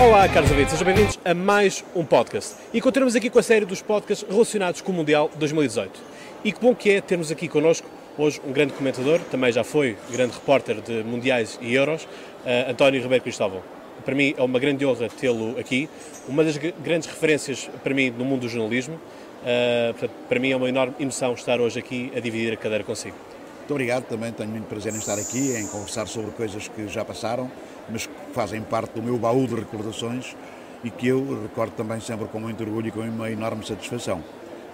Olá, caros ouvintes, sejam bem-vindos a mais um podcast. E continuamos aqui com a série dos podcasts relacionados com o Mundial 2018. E que bom que é termos aqui connosco hoje um grande comentador, também já foi grande repórter de Mundiais e Euros, uh, António Ribeiro Cristóvão. Para mim é uma grande honra tê-lo aqui, uma das grandes referências para mim no mundo do jornalismo. Uh, para mim é uma enorme emoção estar hoje aqui a dividir a cadeira consigo. Muito obrigado, também tenho muito prazer em estar aqui, em conversar sobre coisas que já passaram mas que fazem parte do meu baú de recordações e que eu recordo também sempre com muito orgulho e com uma enorme satisfação,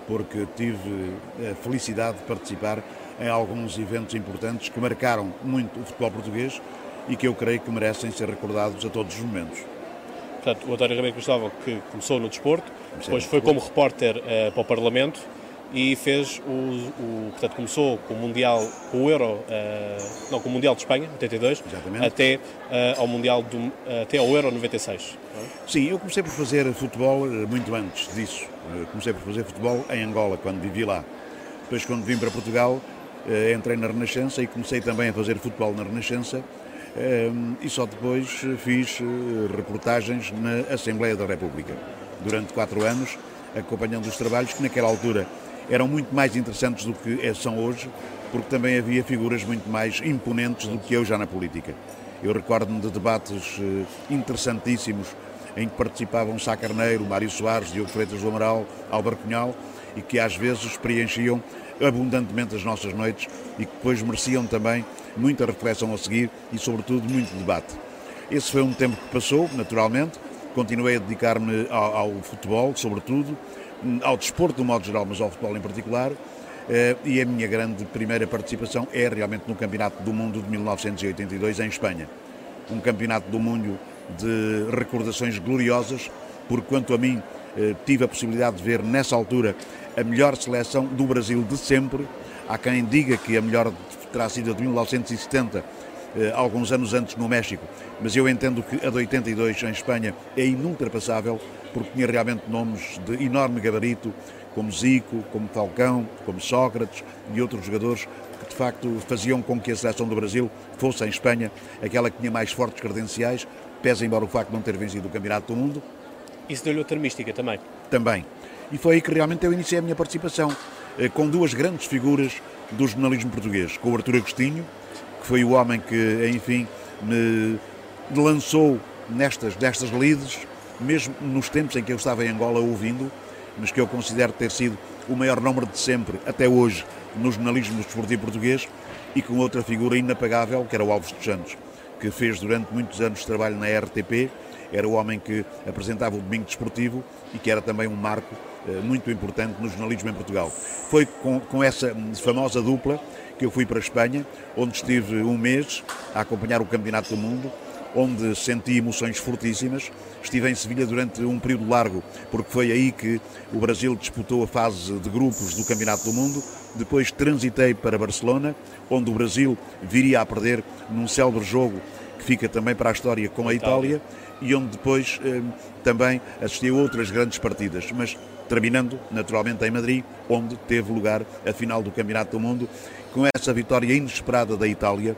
porque tive a felicidade de participar em alguns eventos importantes que marcaram muito o futebol português e que eu creio que merecem ser recordados a todos os momentos. Portanto, o António Ribeiro Cristóvão, que começou no desporto, depois foi como repórter uh, para o Parlamento, e fez o, o, portanto começou com o mundial com o Euro uh, não com o mundial de Espanha 82 Exatamente. até uh, ao mundial do, até ao Euro 96 sim eu comecei por fazer futebol muito antes disso. Comecei por fazer futebol em Angola quando vivi lá. Depois quando vim para Portugal entrei na Renascença e comecei também a fazer futebol na Renascença e só depois fiz reportagens na Assembleia da República durante quatro anos acompanhando os trabalhos que naquela altura eram muito mais interessantes do que são hoje, porque também havia figuras muito mais imponentes do que eu já na política. Eu recordo-me de debates eh, interessantíssimos em que participavam Sá Carneiro, Mário Soares, Diogo Freitas do Amaral, Álvaro Cunhal, e que às vezes preenchiam abundantemente as nossas noites e que depois mereciam também muita reflexão a seguir e, sobretudo, muito debate. Esse foi um tempo que passou, naturalmente. Continuei a dedicar-me ao, ao futebol, sobretudo, ao desporto de um modo geral, mas ao futebol em particular. Eh, e a minha grande primeira participação é realmente no Campeonato do Mundo de 1982 em Espanha. Um Campeonato do Mundo de recordações gloriosas, porque quanto a mim eh, tive a possibilidade de ver nessa altura a melhor seleção do Brasil de sempre. Há quem diga que a melhor terá sido a de 1970, eh, alguns anos antes no México, mas eu entendo que a de 82 em Espanha é inultrapassável porque tinha realmente nomes de enorme gabarito, como Zico, como Falcão, como Sócrates e outros jogadores que de facto faziam com que a seleção do Brasil fosse em Espanha aquela que tinha mais fortes credenciais, pese embora o facto de não ter vencido o Campeonato do Mundo. Isso deu-lhe outra mística também. Também. E foi aí que realmente eu iniciei a minha participação, eh, com duas grandes figuras do jornalismo português, com o Artur Agostinho, que foi o homem que, enfim, me lançou nestas, nestas lides, mesmo nos tempos em que eu estava em Angola ouvindo, mas que eu considero ter sido o maior número de sempre, até hoje, no jornalismo desportivo português, e com outra figura inapagável, que era o Alves dos Santos, que fez durante muitos anos trabalho na RTP, era o homem que apresentava o Domingo Desportivo e que era também um marco eh, muito importante no jornalismo em Portugal. Foi com, com essa famosa dupla que eu fui para a Espanha, onde estive um mês a acompanhar o Campeonato do Mundo, onde senti emoções fortíssimas. Estive em Sevilha durante um período largo, porque foi aí que o Brasil disputou a fase de grupos do Campeonato do Mundo. Depois transitei para Barcelona, onde o Brasil viria a perder num célebre jogo que fica também para a história com a Itália, e onde depois eh, também assisti a outras grandes partidas, mas terminando naturalmente em Madrid, onde teve lugar a final do Campeonato do Mundo, com essa vitória inesperada da Itália,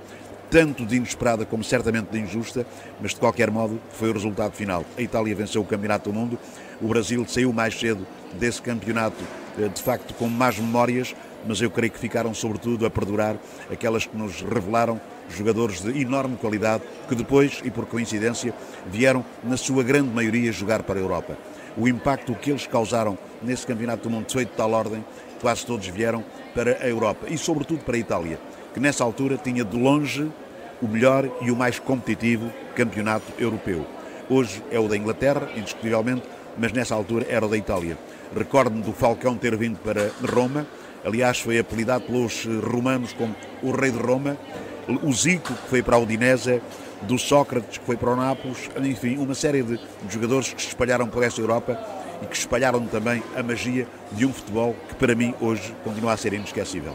tanto de inesperada como certamente de injusta, mas de qualquer modo foi o resultado final. A Itália venceu o Campeonato do Mundo, o Brasil saiu mais cedo desse campeonato, eh, de facto com más memórias, mas eu creio que ficaram sobretudo a perdurar aquelas que nos revelaram jogadores de enorme qualidade que depois, e por coincidência, vieram na sua grande maioria jogar para a Europa. O impacto que eles causaram nesse Campeonato do Mundo foi de tal ordem, quase todos vieram para a Europa e sobretudo para a Itália, que nessa altura tinha de longe o melhor e o mais competitivo campeonato europeu. Hoje é o da Inglaterra, indiscutivelmente, mas nessa altura era o da Itália. Recordo-me do Falcão ter vindo para Roma, aliás, foi apelidado pelos romanos como o Rei de Roma, o Zico, que foi para a Udinese, do Sócrates, que foi para o Nápoles, enfim, uma série de jogadores que se espalharam por esta Europa e que espalharam também a magia de um futebol que para mim hoje continua a ser inesquecível.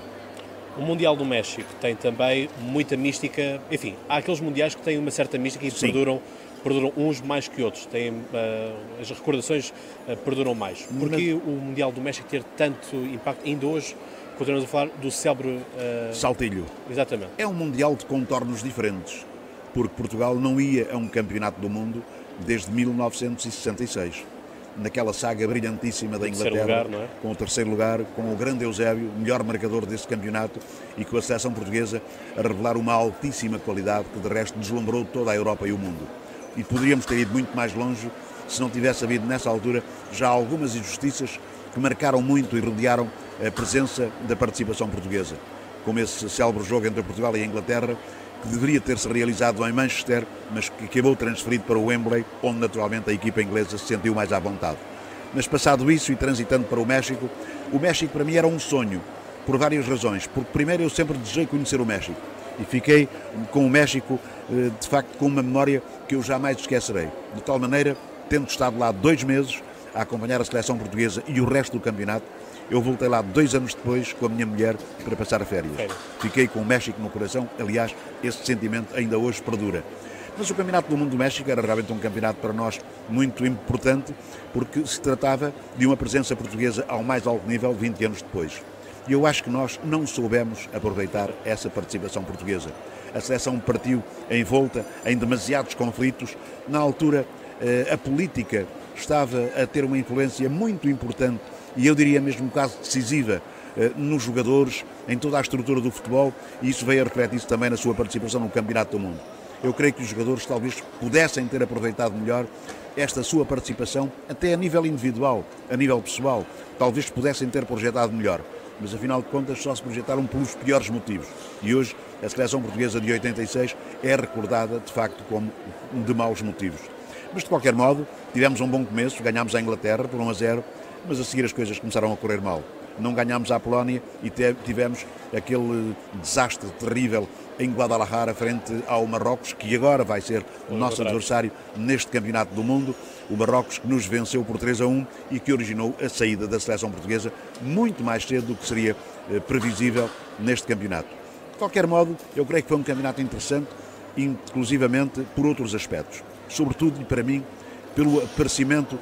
O Mundial do México tem também muita mística. Enfim, há aqueles mundiais que têm uma certa mística e Sim. perduram perduram uns mais que outros, têm, uh, as recordações uh, perduram mais. Porque o Mundial do México ter tanto impacto ainda hoje? Continuamos a falar do célebre... Uh... Saltilho. Exatamente. É um Mundial de contornos diferentes, porque Portugal não ia a um campeonato do mundo desde 1966 naquela saga brilhantíssima da Inglaterra, lugar, é? com o terceiro lugar, com o grande Eusébio, melhor marcador desse campeonato, e com a seleção portuguesa a revelar uma altíssima qualidade que de resto deslumbrou toda a Europa e o mundo. E poderíamos ter ido muito mais longe se não tivesse havido nessa altura já algumas injustiças que marcaram muito e rodearam a presença da participação portuguesa, como esse célebre jogo entre Portugal e a Inglaterra, que deveria ter-se realizado em Manchester, mas que acabou transferido para o Wembley, onde naturalmente a equipa inglesa se sentiu mais à vontade. Mas passado isso e transitando para o México, o México para mim era um sonho, por várias razões. Porque primeiro eu sempre desejei conhecer o México e fiquei com o México, de facto, com uma memória que eu jamais esquecerei. De tal maneira, tendo estado lá dois meses a acompanhar a seleção portuguesa e o resto do campeonato, eu voltei lá dois anos depois com a minha mulher para passar férias. Fiquei com o México no coração, aliás, esse sentimento ainda hoje perdura. Mas o Campeonato do Mundo do México era realmente um campeonato para nós muito importante, porque se tratava de uma presença portuguesa ao mais alto nível 20 anos depois. E eu acho que nós não soubemos aproveitar essa participação portuguesa. A seleção partiu envolta em demasiados conflitos. Na altura, eh, a política estava a ter uma influência muito importante e eu diria mesmo caso decisiva eh, nos jogadores, em toda a estrutura do futebol, e isso veio a refletir-se também na sua participação no Campeonato do Mundo. Eu creio que os jogadores talvez pudessem ter aproveitado melhor esta sua participação, até a nível individual, a nível pessoal. Talvez pudessem ter projetado melhor, mas afinal de contas só se projetaram pelos piores motivos. E hoje a seleção portuguesa de 86 é recordada de facto como de maus motivos. Mas de qualquer modo, tivemos um bom começo, ganhámos a Inglaterra por 1 a 0 mas a seguir as coisas começaram a correr mal. Não ganhámos a Polónia e tivemos aquele desastre terrível em Guadalajara frente ao Marrocos, que agora vai ser o nosso adversário neste Campeonato do Mundo. O Marrocos que nos venceu por 3 a 1 e que originou a saída da seleção portuguesa muito mais cedo do que seria eh, previsível neste campeonato. De qualquer modo, eu creio que foi um campeonato interessante, inclusivamente por outros aspectos. Sobretudo, para mim, pelo aparecimento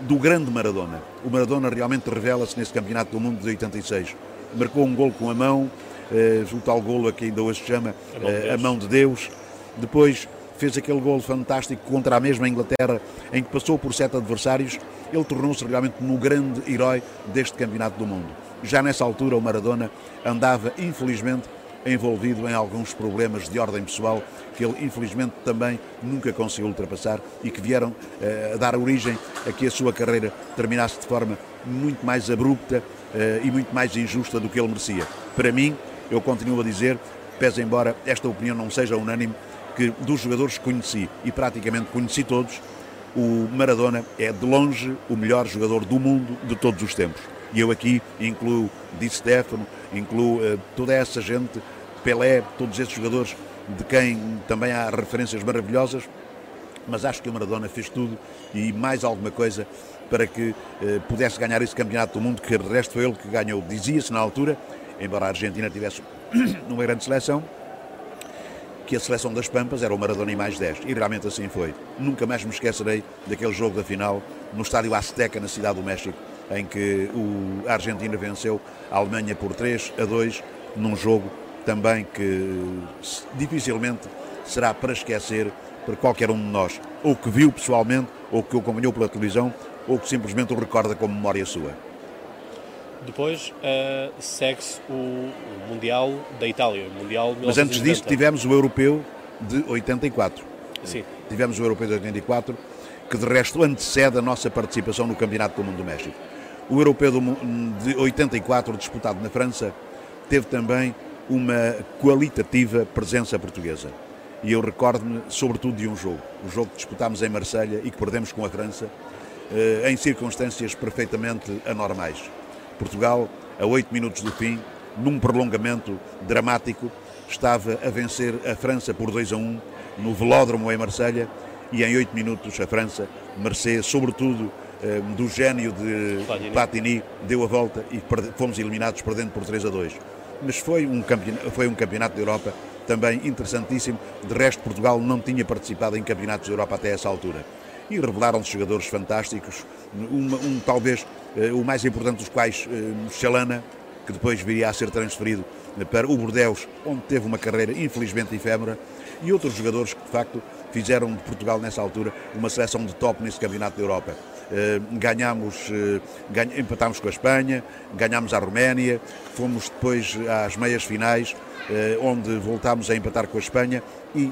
do grande Maradona. O Maradona realmente revela-se nesse Campeonato do Mundo de 86. Marcou um gol com a mão, eh, o tal golo que ainda hoje se chama a mão, eh, a mão de Deus. Depois fez aquele gol fantástico contra a mesma Inglaterra, em que passou por sete adversários. Ele tornou-se realmente no grande herói deste Campeonato do Mundo. Já nessa altura, o Maradona andava, infelizmente, envolvido em alguns problemas de ordem pessoal que ele infelizmente também nunca conseguiu ultrapassar e que vieram uh, a dar origem a que a sua carreira terminasse de forma muito mais abrupta uh, e muito mais injusta do que ele merecia. Para mim, eu continuo a dizer, pese embora esta opinião não seja unânime, que dos jogadores que conheci e praticamente conheci todos, o Maradona é de longe o melhor jogador do mundo de todos os tempos. E eu aqui incluo Di Stefano, incluo uh, toda essa gente, Pelé, todos esses jogadores de quem também há referências maravilhosas, mas acho que o Maradona fez tudo e mais alguma coisa para que uh, pudesse ganhar esse campeonato do mundo, que de resto foi ele que ganhou. Dizia-se na altura, embora a Argentina tivesse uma grande seleção, que a seleção das Pampas era o Maradona e mais 10, e realmente assim foi. Nunca mais me esquecerei daquele jogo da final no estádio Azteca, na cidade do México, em que o, a Argentina venceu a Alemanha por 3 a 2, num jogo também que dificilmente será para esquecer para qualquer um de nós, ou que viu pessoalmente, ou que o acompanhou pela televisão, ou que simplesmente o recorda como memória sua. Depois uh, segue-se o, o, Mundial da Itália, o Mundial Mas antes disso tivemos o Europeu de 84. Sim. Tivemos o Europeu de 84, que de resto antecede a nossa participação no Campeonato do Mundo do México. O Europeu de 84, disputado na França, teve também uma qualitativa presença portuguesa. E eu recordo-me, sobretudo, de um jogo. O jogo que disputámos em Marselha e que perdemos com a França, eh, em circunstâncias perfeitamente anormais. Portugal, a oito minutos do fim, num prolongamento dramático, estava a vencer a França por 2 a 1 no velódromo em Marselha e em oito minutos a França, mercê sobretudo do gênio de Platini, deu a volta e fomos eliminados perdendo por 3 a 2. Mas foi um, campeonato, foi um campeonato da Europa também interessantíssimo. De resto, Portugal não tinha participado em campeonatos da Europa até essa altura. E revelaram-se jogadores fantásticos, um, um talvez uh, o mais importante dos quais, Chalana, que depois viria a ser transferido para o Bordeus, onde teve uma carreira infelizmente efêmera, e outros jogadores que de facto fizeram de Portugal nessa altura uma seleção de top nesse campeonato da Europa. Uh, ganhámos, ganha, empatámos com a Espanha, ganhámos a Roménia, fomos depois às meias finais, uh, onde voltámos a empatar com a Espanha e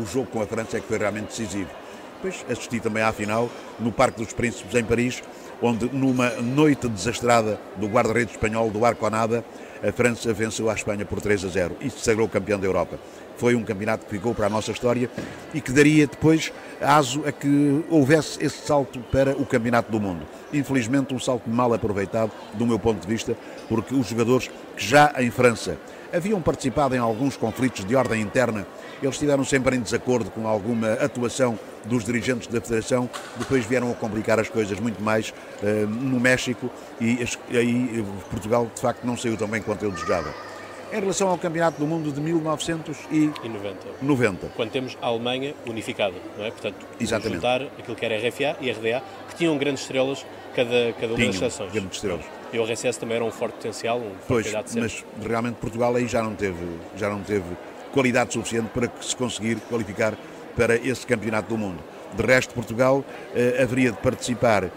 o jogo com a França é que foi realmente decisivo. Depois assisti também à final no Parque dos Príncipes em Paris, onde numa noite desastrada do guarda-redes espanhol do Arconada, a França venceu a Espanha por 3 a 0 e se sagrou campeão da Europa. Foi um campeonato que ficou para a nossa história e que daria depois aso a que houvesse esse salto para o campeonato do mundo. Infelizmente, um salto mal aproveitado, do meu ponto de vista, porque os jogadores que já em França haviam participado em alguns conflitos de ordem interna eles estiveram sempre em desacordo com alguma atuação dos dirigentes da Federação, depois vieram a complicar as coisas muito mais uh, no México e aí Portugal de facto não saiu tão bem quanto eu desejava. Em relação ao Campeonato do Mundo de 1990, quando temos a Alemanha unificada, não é? Portanto, Exatamente. juntar aquilo que era RFA e RDA, que tinham grandes estrelas cada, cada uma Tinham, das seleções. grandes estrelas. E o RSS também era um forte potencial, um forte pois, mas realmente Portugal aí já não teve, já não teve qualidade suficiente para se conseguir qualificar para esse campeonato do mundo. De resto, Portugal eh, haveria de participar eh,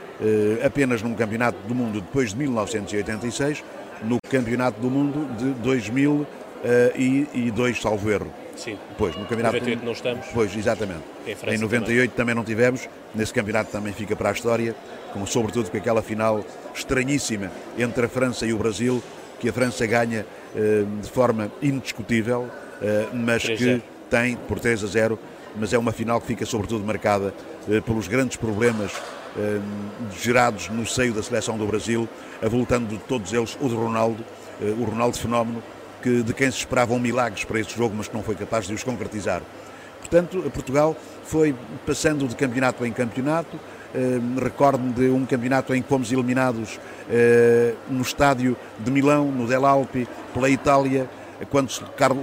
apenas num campeonato do mundo depois de 1986, no campeonato do mundo de 2002, eh, salvo erro. Sim. Pois, no campeonato 98 do... não estamos. Pois, exatamente. Em, em 98 também. também não tivemos. Nesse campeonato também fica para a história, como sobretudo com aquela final estranhíssima entre a França e o Brasil, que a França ganha eh, de forma indiscutível, eh, mas que tem por 3 a 0, mas é uma final que fica sobretudo marcada eh, pelos grandes problemas gerados no seio da seleção do Brasil, avultando de todos eles o de Ronaldo, o Ronaldo fenómeno, que, de quem se esperavam milagres para este jogo, mas que não foi capaz de os concretizar. Portanto, Portugal foi passando de campeonato em campeonato. Recordo-me de um campeonato em que fomos eliminados no estádio de Milão, no Del Alpi, pela Itália, quando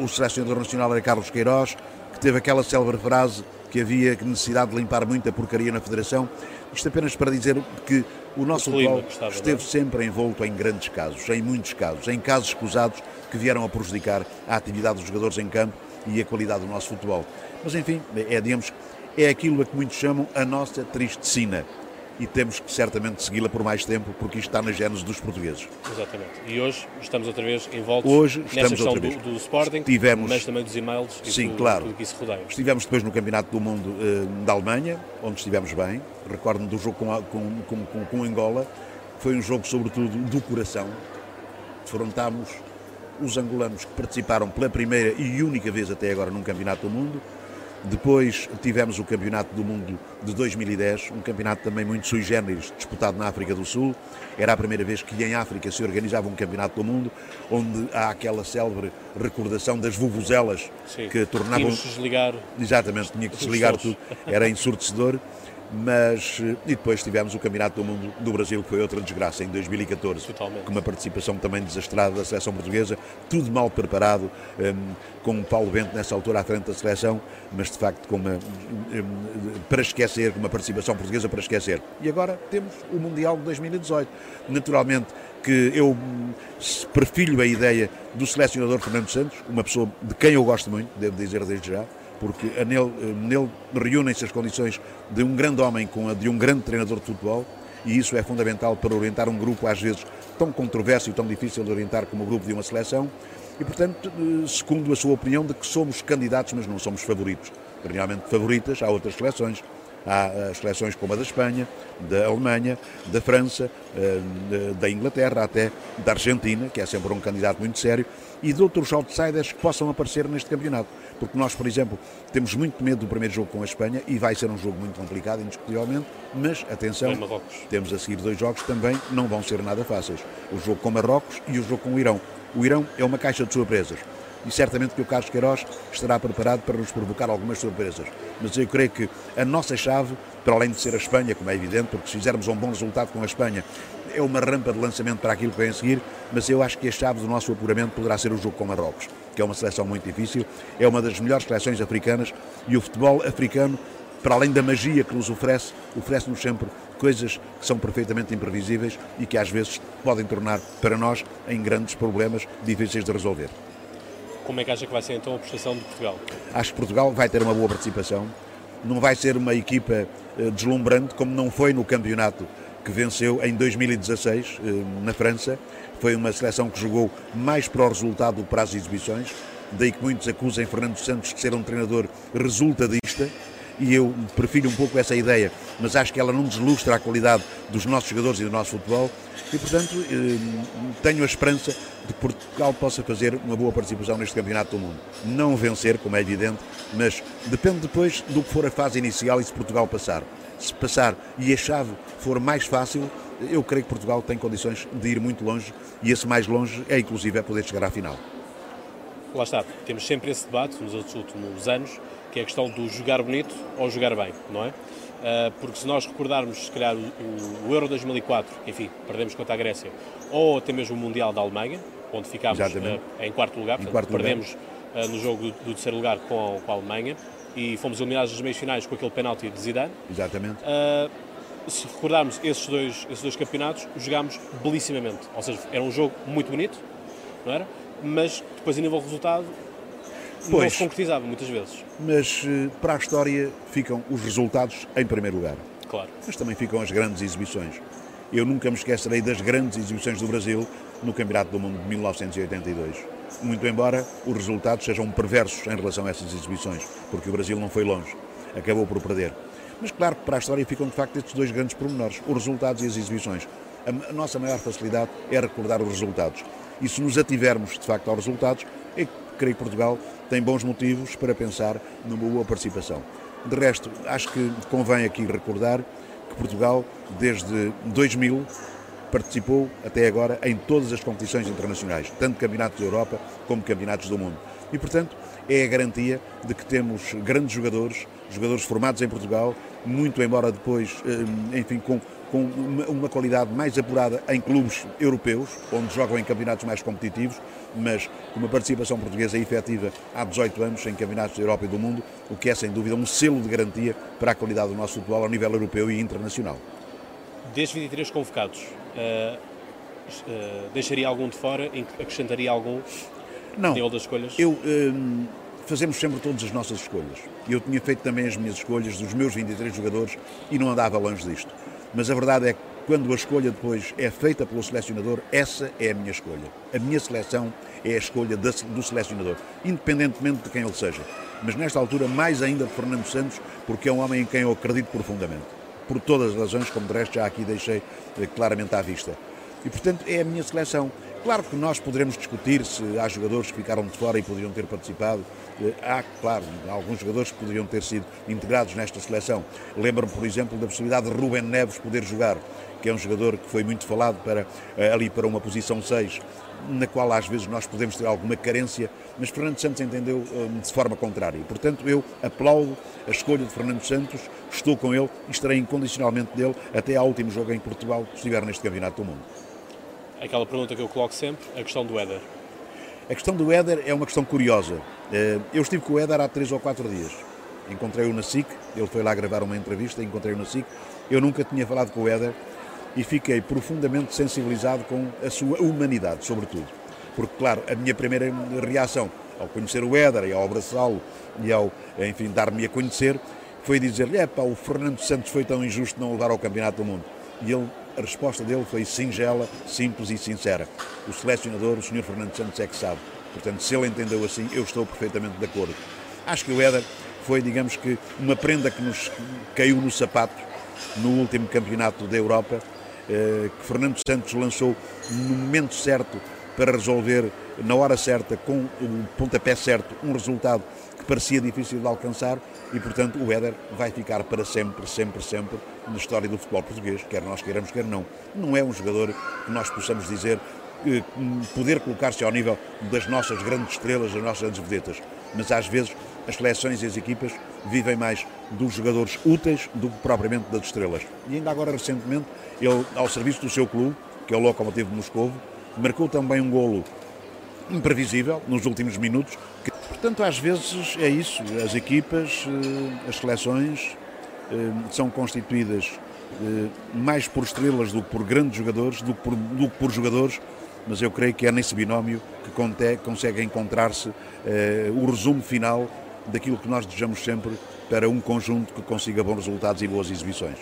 o selecionador nacional era Carlos Queiroz, que teve aquela célebre frase que havia necessidade de limpar muita porcaria na Federação. Isto apenas para dizer que o nosso futebol esteve sempre envolto em grandes casos, em muitos casos, em casos escusados que vieram a prejudicar a atividade dos jogadores em campo e a qualidade do nosso futebol. Mas enfim, é, digamos, é aquilo a que muitos chamam a nossa tristecina e temos que certamente segui-la por mais tempo, porque isto está na gênese dos portugueses. Exatamente. E hoje estamos outra vez envoltos hoje nessa questão do, do, Sporting, Estivemos, mas também dos e-mails e sim, tudo, claro. tudo que isso rodeia. Estivemos depois no Campeonato do Mundo uh, da Alemanha, onde estivemos bem. Recordo-me do jogo com, com, com, com, com Angola. Foi um jogo, sobretudo, do coração. Defrontámos os angolanos que participaram pela primeira e única vez até agora num Campeonato do Mundo depois tivemos o Campeonato do Mundo de 2010, um campeonato também muito sui generis, disputado na África do Sul. Era a primeira vez que em África se organizava um Campeonato do Mundo, onde há aquela célebre recordação das vuvuzelas que tornavam. Tinha que desligar. Exatamente, tinha que desligar tudo. Era ensurdecedor mas e depois tivemos o Campeonato do Mundo do Brasil, que foi outra desgraça, em 2014, Totalmente. com uma participação também desastrada da seleção portuguesa, tudo mal preparado, um, com o Paulo Bento nessa altura à frente da seleção, mas de facto com uma, um, para esquecer, com uma participação portuguesa para esquecer. E agora temos o Mundial de 2018. Naturalmente que eu perfilho a ideia do selecionador Fernando Santos, uma pessoa de quem eu gosto muito, devo dizer desde já, porque nele, nele reúnem-se as condições de um grande homem com a de um grande treinador de futebol e isso é fundamental para orientar um grupo às vezes tão controverso e tão difícil de orientar como o grupo de uma seleção. E portanto eh, segundo a sua opinião de que somos candidatos mas não somos favoritos. Realmente favoritas há outras seleções há as seleções como a da Espanha da Alemanha da França eh, da Inglaterra até da Argentina que é sempre um candidato muito sério e de outros outsiders que possam aparecer neste campeonato porque nós, por exemplo, temos muito medo do primeiro jogo com a Espanha e vai ser um jogo muito complicado, indiscutivelmente, mas atenção, temos a seguir dois jogos que também não vão ser nada fáceis. O jogo com Marrocos e o jogo com o Irão. O Irão é uma caixa de surpresas. E certamente que o Carlos Queiroz estará preparado para nos provocar algumas surpresas. Mas eu creio que a nossa chave, para além de ser a Espanha, como é evidente, porque se fizermos um bom resultado com a Espanha, é uma rampa de lançamento para aquilo que vem a seguir, mas eu acho que a chave do nosso apuramento poderá ser o jogo com Marrocos, que é uma seleção muito difícil, é uma das melhores seleções africanas e o futebol africano, para além da magia que nos oferece, oferece-nos sempre coisas que são perfeitamente imprevisíveis e que às vezes podem tornar para nós em grandes problemas difíceis de resolver. Como é que acha que vai ser então a prestação de Portugal? Acho que Portugal vai ter uma boa participação. Não vai ser uma equipa eh, deslumbrante como não foi no campeonato que venceu em 2016 eh, na França. Foi uma seleção que jogou mais para o resultado do que para as exibições. Daí que muitos acusem Fernando Santos de ser um treinador resultadista e eu prefiro um pouco essa ideia, mas acho que ela não deslustra a qualidade dos nossos jogadores e do nosso futebol e, portanto, eh, tenho a esperança de que Portugal possa fazer uma boa participação neste Campeonato do Mundo. Não vencer, como é evidente, mas depende depois do que for a fase inicial e se Portugal passar. Se passar e a chave for mais fácil, eu creio que Portugal tem condições de ir muito longe e esse mais longe é inclusive é poder chegar à final. Lá está, temos sempre esse debate nos últimos anos que é a questão do jogar bonito ou jogar bem, não é? Uh, porque se nós recordarmos, se calhar, o, o, Euro 2004, que, enfim, perdemos contra a Grécia, ou até mesmo o Mundial da Alemanha, onde ficámos uh, em quarto lugar, portanto, quarto perdemos lugar. Uh, no jogo do, do, terceiro lugar com, com, a Alemanha e fomos eliminados nas meias finais com aquele penalti de Zidane. Exatamente. se recordarmos esses dois, esses dois campeonatos, jogámos belissimamente. Ou seja, era um jogo muito bonito, não era? Mas depois, a nível de resultado, pois, não se concretizava muitas vezes. Mas eh, para a história ficam os resultados em primeiro lugar. Claro. Mas também ficam as grandes exibições. Eu nunca me esquecerei das grandes exibições do Brasil no Campeonato do Mundo de 1982. Muito embora os resultados sejam perversos em relação a essas exibições, porque o Brasil não foi longe, acabou por perder. Mas claro que para a história ficam de facto estes dois grandes pormenores, os resultados e as exibições. A nossa maior facilidade é recordar os resultados. E se nos ativermos de facto aos resultados, é creio que Portugal tem bons motivos para pensar numa boa participação. De resto, acho que convém aqui recordar que Portugal, desde 2000, participou até agora em todas as competições internacionais, tanto campeonatos da Europa como campeonatos do mundo. E, portanto, é a garantia de que temos grandes jogadores, jogadores formados em Portugal, muito embora depois, eh, enfim, com com uma, qualidade mais apurada em clubes europeus, onde jogam em campeonatos mais competitivos, mas com uma participação portuguesa efetiva há 18 anos em campeonatos da Europa e do mundo, o que é sem dúvida um selo de garantia para a qualidade do nosso futebol ao nível europeu e internacional. Desde 23 convocados, uh, uh, deixaria algum de fora? Acrescentaria algum Não, nível das escolhas? Eu, uh, fazemos sempre todas as nossas escolhas. Eu tinha feito também as minhas escolhas dos meus 23 jogadores e não andava longe disto mas a verdade é que quando a escolha depois é feita pelo selecionador, essa é a minha escolha. A minha seleção é a escolha do selecionador, independentemente de quem ele seja. Mas nesta altura, mais ainda de Fernando Santos, porque é um homem em quem eu acredito profundamente. Por todas as razões, como de resto já aqui deixei eh, claramente à vista. E portanto é a minha seleção. Claro que nós poderemos discutir se há jogadores que ficaram de fora e poderiam ter participado. Eh, há, claro, alguns jogadores que poderiam ter sido integrados nesta seleção. Lembro-me, por exemplo, da possibilidade de Ruben Neves poder jogar, que é um jogador que foi muito falado para, eh, ali para uma posição 6, na qual às vezes nós podemos ter alguma carência, mas Fernando Santos entendeu eh, de forma contrária. Portanto, eu aplaudo a escolha de Fernando Santos, estou com ele e estarei incondicionalmente dele até ao último jogo em Portugal que estiver neste Campeonato do Mundo aquela pergunta que eu coloco sempre, a questão do Éder. A questão do Éder é uma questão curiosa. Eh, eu estive com o Éder há três ou quatro dias. Encontrei-o na SIC, ele foi lá gravar uma entrevista, encontrei-o na SIC. Eu nunca tinha falado com o Éder e fiquei profundamente sensibilizado com a sua humanidade, sobretudo. Porque, claro, a minha primeira reação ao conhecer o Éder e ao abraçá-lo e ao, enfim, dar-me a conhecer, foi dizer-lhe, é pá, o Fernando Santos foi tão injusto não levar ao Campeonato do Mundo. E ele a resposta dele foi singela, simples e sincera. O selecionador, o Sr. Fernando Santos, é que sabe. Portanto, se ele entendeu assim, eu estou perfeitamente de acordo. Acho que o Éder foi, digamos que, uma prenda que nos caiu no sapato no último campeonato da Europa, eh, que Fernando Santos lançou no momento certo para resolver, na hora certa, com o pontapé certo, um resultado parecia difícil de alcançar e, portanto, o Éder vai ficar para sempre, sempre, sempre na história do futebol português, quer nós queiramos, quer não. Não é um jogador que nós possamos dizer eh, poder colocar-se ao nível das nossas grandes estrelas, das nossas grandes vedetas. Mas às vezes as seleções e as equipas vivem mais dos jogadores úteis do que propriamente das estrelas. E ainda agora recentemente, ele, ao serviço do seu clube, que é o Lokomotiv de Moscovo, marcou também um golo imprevisível nos últimos minutos. Portanto, às vezes é isso, as equipas, eh, as seleções eh, são constituídas mais por estrelas do que por grandes jogadores, do que por, do que por jogadores, mas eu creio que é nesse binómio que consegue encontrar-se eh, o resumo final daquilo que nós desejamos sempre para um conjunto que consiga bons resultados e boas exibições.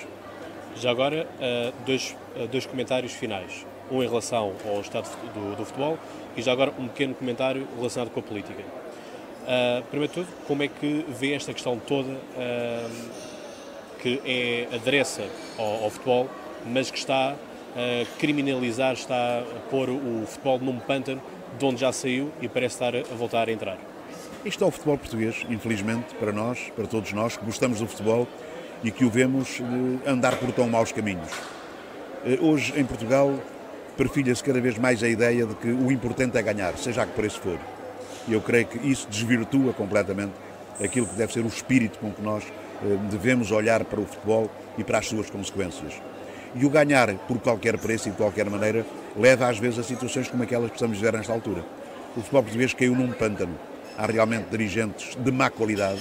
Já agora, eh, dois, eh, dois comentários finais. Um em relação ao estado do, do futebol e já agora um pequeno comentário relacionado com a política. Uh, primeiro de tudo, como é que vê esta questão toda uh, que é adereça ao, ao futebol, mas que está a criminalizar, está a pôr o futebol num pântano de onde já saiu e parece estar a voltar a entrar. Isto é o futebol português, infelizmente, para nós, para todos nós que gostamos do futebol e que o vemos eh, andar por tão maus caminhos. Eh, hoje, em Portugal, perfilha-se cada vez mais a ideia de que o importante é ganhar, seja a que preço for. E eu creio que isso desvirtua completamente aquilo que deve ser o espírito com que nós eh, devemos olhar para o futebol e para as suas consequências. E o ganhar por qualquer preço e de qualquer maneira leva às vezes a situações como aquelas que estamos a ver nesta altura. O futebol português caiu num pântano. Há realmente dirigentes de má qualidade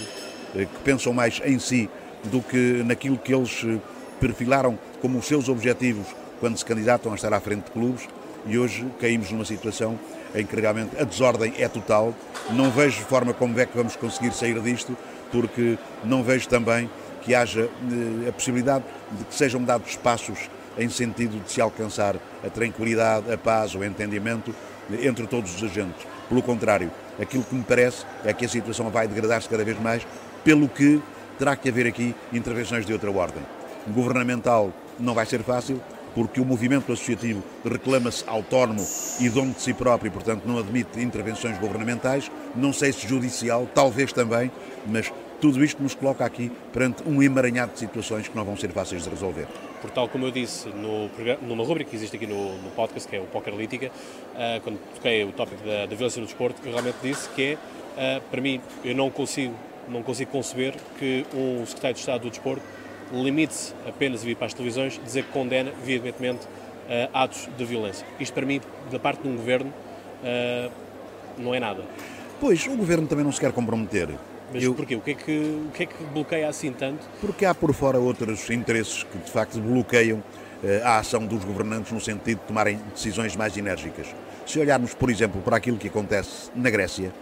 eh, que pensam mais em si do que naquilo que eles eh, perfilaram como os seus objetivos quando se candidatam a estar à frente de clubes e hoje caímos numa situação em que realmente a desordem é total. Não vejo forma como é que vamos conseguir sair disto, porque não vejo também que haja eh, a possibilidade de que sejam dados passos em sentido de se alcançar a tranquilidade, a paz, o entendimento entre todos os agentes. Pelo contrário, aquilo que me parece é que a situação vai degradar-se cada vez mais, pelo que terá que haver aqui intervenções de outra ordem. Governamental não vai ser fácil, porque o movimento associativo reclama-se autónomo e dono de si próprio, portanto, não admite intervenções governamentais. Não sei se judicial, talvez também, mas tudo isto nos coloca aqui perante um emaranhado de situações que não vão ser fáceis de resolver. Por tal como eu disse no, numa rubrica que existe aqui no, no podcast, que é o Pokerlítica, uh, quando toquei o tópico da, da, violência no desporto, eu realmente disse que é, uh, para mim, eu não consigo, não consigo conceber que um secretário de Estado do Desporto limite-se apenas a vir para as televisões dizer que condena veementemente uh, atos de violência. Isto, para mim, da parte de um governo, não é nada. Pois, o governo também não se quer comprometer. Mas eu... porquê? O que, é que, o que é que bloqueia assim tanto? Porque há por fora outros interesses que de facto bloqueiam eh, a ação dos governantes no sentido de tomarem decisões mais enérgicas. Se olharmos, por exemplo, para aquilo que acontece na Grécia,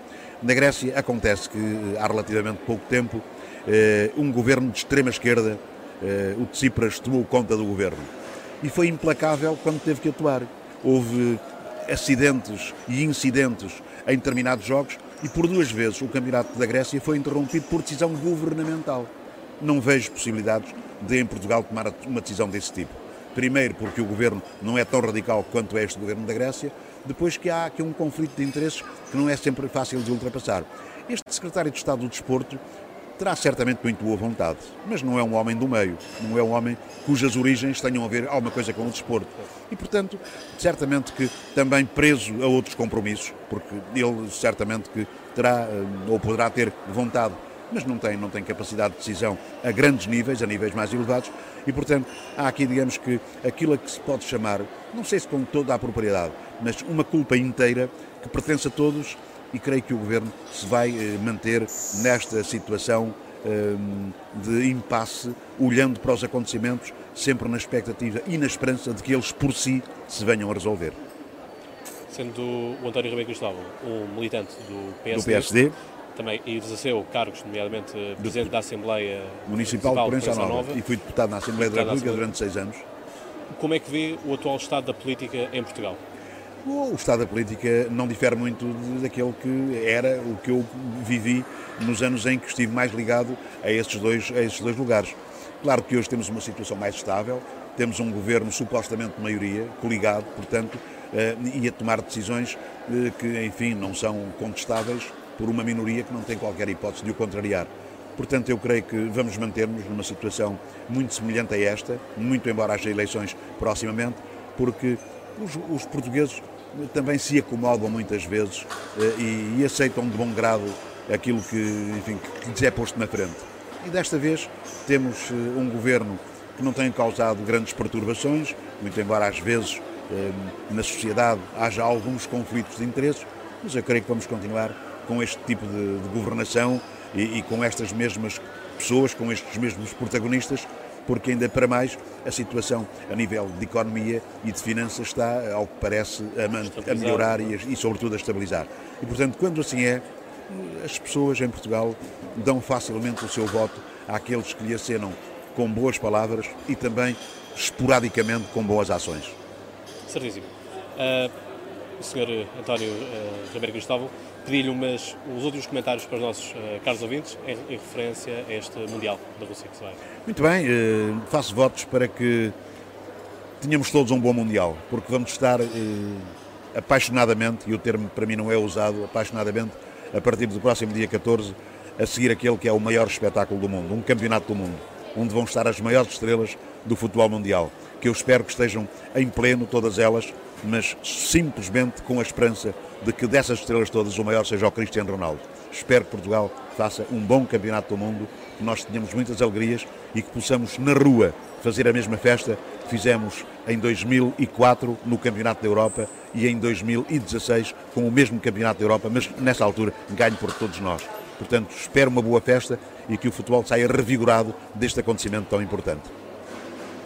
na Grécia acontece que eh, há relativamente pouco tempo eh, um governo de extrema esquerda, o Tsipras, tomou conta do governo. E foi implacável quando teve que atuar. Houve acidentes e incidentes em determinados jogos e por duas vezes o campeonato da Grécia foi interrompido por decisão governamental. Não vejo possibilidades de em Portugal tomar uma decisão desse tipo. Primeiro porque o governo não é tão radical quanto é este governo da Grécia, depois que há aqui um conflito de interesses que não é sempre fácil de ultrapassar. Este secretário de Estado do Desporto terá certamente muito boa vontade, mas não é um homem do meio, não é um homem cujas origens tenham a ver alguma coisa com o desporto. E, portanto, certamente que também preso a outros compromissos, porque ele certamente que terá eh, ou poderá ter vontade, mas não tem, não tem capacidade de decisão a grandes níveis, a níveis mais elevados, e, portanto, há aqui, digamos que, aquilo a que se pode chamar, não sei se com toda a propriedade, mas uma culpa inteira que pertence a todos e creio que o Governo se vai eh, manter nesta situação ehm, de impasse, olhando para os acontecimentos, sempre na expectativa e na esperança de que eles por si se venham a resolver. Sendo o António Ribeiro Cristóvão um militante do PSD, do PSD também exerceu cargos, nomeadamente Presidente da Assembleia Municipal, Municipal de Proença Nova, Nova, e fui deputado na Assembleia da República durante seis anos. Como é que vê o atual estado da política em Portugal? O estado da política não difere muito daquele que era o que eu vivi nos anos em que estive mais ligado a estes dois, a dois lugares. Claro que hoje temos uma situação mais estável, temos um governo supostamente de maioria, coligado, portanto, eh, e a tomar decisões eh, que, enfim, não são contestáveis por uma minoria que não tem qualquer hipótese de o contrariar. Portanto, eu creio que vamos manter-nos numa situação muito semelhante a esta, muito embora haja eleições proximamente, porque os, os portugueses também se acomodam muitas vezes eh, e, e aceitam de bom grado aquilo que, enfim, que lhes é posto na frente. E desta vez temos eh, um governo que não tem causado grandes perturbações, muito embora às vezes eh, na sociedade haja alguns conflitos de interesses, mas eu creio que vamos continuar com este tipo de, de governação e, e com estas mesmas pessoas, com estes mesmos protagonistas, porque ainda para mais a situação a nível de economia e de finanças está, ao que parece, a, a melhorar e, e, sobretudo, a estabilizar. E, portanto, quando assim é, as pessoas em Portugal dão facilmente o seu voto àqueles que lhe acenam com boas palavras e também, esporadicamente, com boas ações. Certíssimo. Uh, o Sr. António uh, Ribeiro Cristóvão pedi-lhe os últimos comentários para os nossos uh, caros ouvintes em, em, referência a este Mundial da Rússia que se vai. Muito bem, uh, faço votos para que tenhamos todos um bom Mundial, porque vamos estar apaixonadamente, e o termo para mim não é usado, apaixonadamente, a partir do próximo dia 14, a seguir aquele que é o maior espetáculo do mundo, um campeonato do mundo, onde vão estar as maiores estrelas do futebol mundial, que eu espero que estejam em pleno, todas elas, mas simplesmente com a esperança de que dessas estrelas todas o maior seja o Cristiano Ronaldo. Espero que Portugal faça um bom campeonato do mundo, que nós tenhamos muitas alegrias e que possamos na rua fazer a mesma festa que fizemos em 2004 no Campeonato da Europa e em 2016 com o mesmo Campeonato da Europa, mas nessa altura ganho por todos nós. Portanto, espero uma boa festa e que o futebol saia revigorado deste acontecimento tão importante.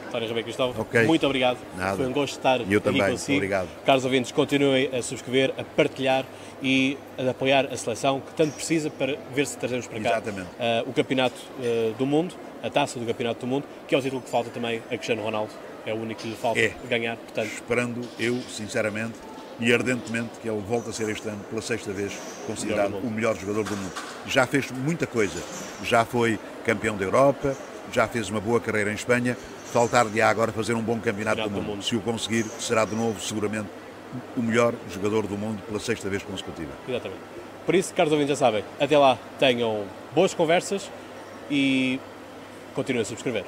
António Ribeiro Cristóvão, okay. muito obrigado. Nada. Foi um gosto estar Eu aqui também. consigo. Obrigado. Caros ouvintes, continuem a subscrever, a partilhar e a apoiar a seleção que tanto precisa para ver se trazemos para cá uh, o Campeonato uh, do Mundo, a taça do Campeonato do Mundo, que é o título que falta também a Cristiano Ronaldo. É o único que lhe falta é. ganhar. Portanto... Esperando eu, sinceramente, e ardentemente que ele volte a ser este ano, pela sexta vez, considerado melhor o melhor jogador do mundo. Já fez muita coisa. Já foi campeão da Europa, já fez uma boa carreira em Espanha, faltar-lhe agora fazer um bom campeonato do mundo. do mundo. Se o conseguir, será de novo, seguramente, o melhor jogador do mundo pela sexta vez consecutiva. Exatamente. Por isso, caros ouvintes, já sabem, até lá tenham boas conversas e continuem a subscrever.